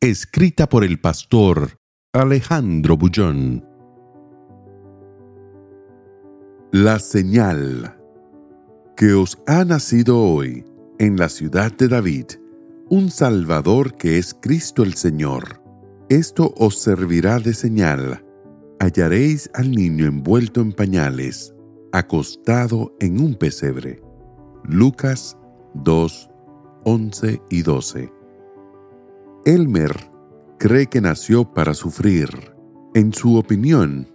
Escrita por el pastor Alejandro Bullón. La señal que os ha nacido hoy en la ciudad de David un Salvador que es Cristo el Señor. Esto os servirá de señal. Hallaréis al niño envuelto en pañales, acostado en un pesebre. Lucas 2, 11 y 12. Elmer cree que nació para sufrir. En su opinión,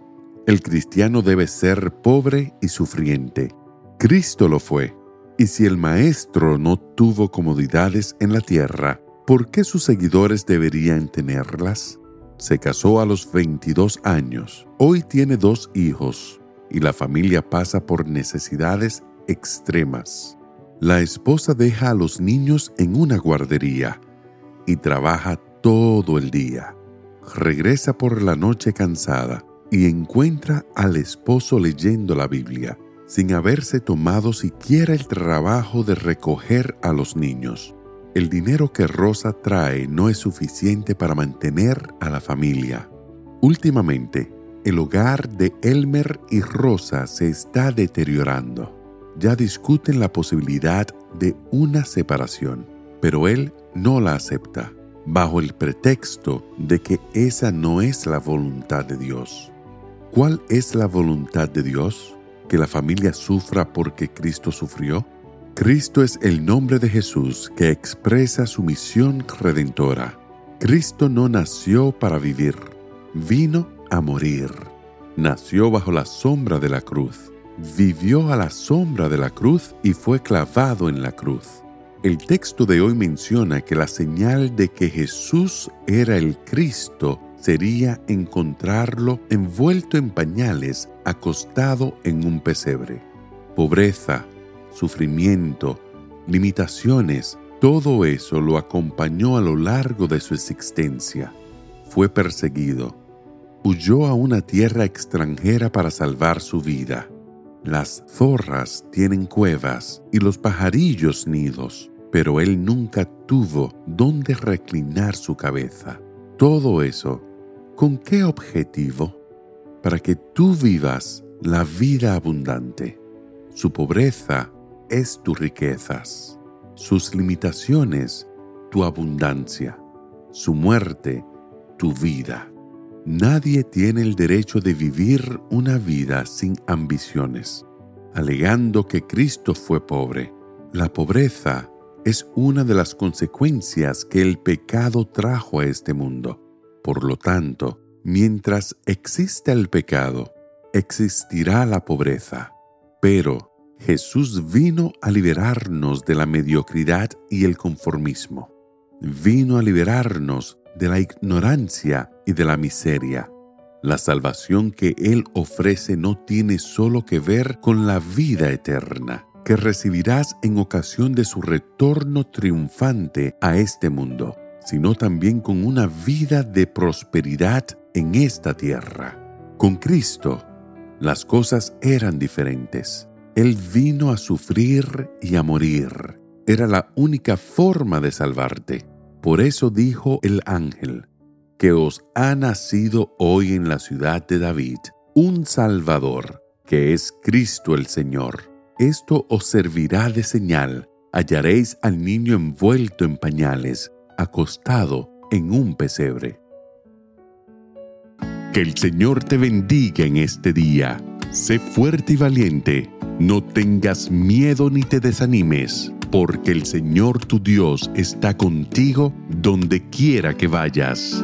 el cristiano debe ser pobre y sufriente. Cristo lo fue. Y si el Maestro no tuvo comodidades en la tierra, ¿por qué sus seguidores deberían tenerlas? Se casó a los 22 años. Hoy tiene dos hijos y la familia pasa por necesidades extremas. La esposa deja a los niños en una guardería y trabaja todo el día. Regresa por la noche cansada y encuentra al esposo leyendo la Biblia sin haberse tomado siquiera el trabajo de recoger a los niños. El dinero que Rosa trae no es suficiente para mantener a la familia. Últimamente, el hogar de Elmer y Rosa se está deteriorando. Ya discuten la posibilidad de una separación, pero él no la acepta, bajo el pretexto de que esa no es la voluntad de Dios. ¿Cuál es la voluntad de Dios? que la familia sufra porque Cristo sufrió? Cristo es el nombre de Jesús que expresa su misión redentora. Cristo no nació para vivir, vino a morir. Nació bajo la sombra de la cruz, vivió a la sombra de la cruz y fue clavado en la cruz. El texto de hoy menciona que la señal de que Jesús era el Cristo sería encontrarlo envuelto en pañales, acostado en un pesebre. Pobreza, sufrimiento, limitaciones, todo eso lo acompañó a lo largo de su existencia. Fue perseguido. Huyó a una tierra extranjera para salvar su vida. Las zorras tienen cuevas y los pajarillos nidos, pero él nunca tuvo donde reclinar su cabeza. Todo eso ¿Con qué objetivo? Para que tú vivas la vida abundante. Su pobreza es tus riquezas, sus limitaciones tu abundancia, su muerte tu vida. Nadie tiene el derecho de vivir una vida sin ambiciones, alegando que Cristo fue pobre. La pobreza es una de las consecuencias que el pecado trajo a este mundo. Por lo tanto, mientras exista el pecado, existirá la pobreza. Pero Jesús vino a liberarnos de la mediocridad y el conformismo. Vino a liberarnos de la ignorancia y de la miseria. La salvación que Él ofrece no tiene solo que ver con la vida eterna que recibirás en ocasión de su retorno triunfante a este mundo sino también con una vida de prosperidad en esta tierra. Con Cristo, las cosas eran diferentes. Él vino a sufrir y a morir. Era la única forma de salvarte. Por eso dijo el ángel, que os ha nacido hoy en la ciudad de David un Salvador, que es Cristo el Señor. Esto os servirá de señal. Hallaréis al niño envuelto en pañales acostado en un pesebre. Que el Señor te bendiga en este día. Sé fuerte y valiente. No tengas miedo ni te desanimes, porque el Señor tu Dios está contigo donde quiera que vayas.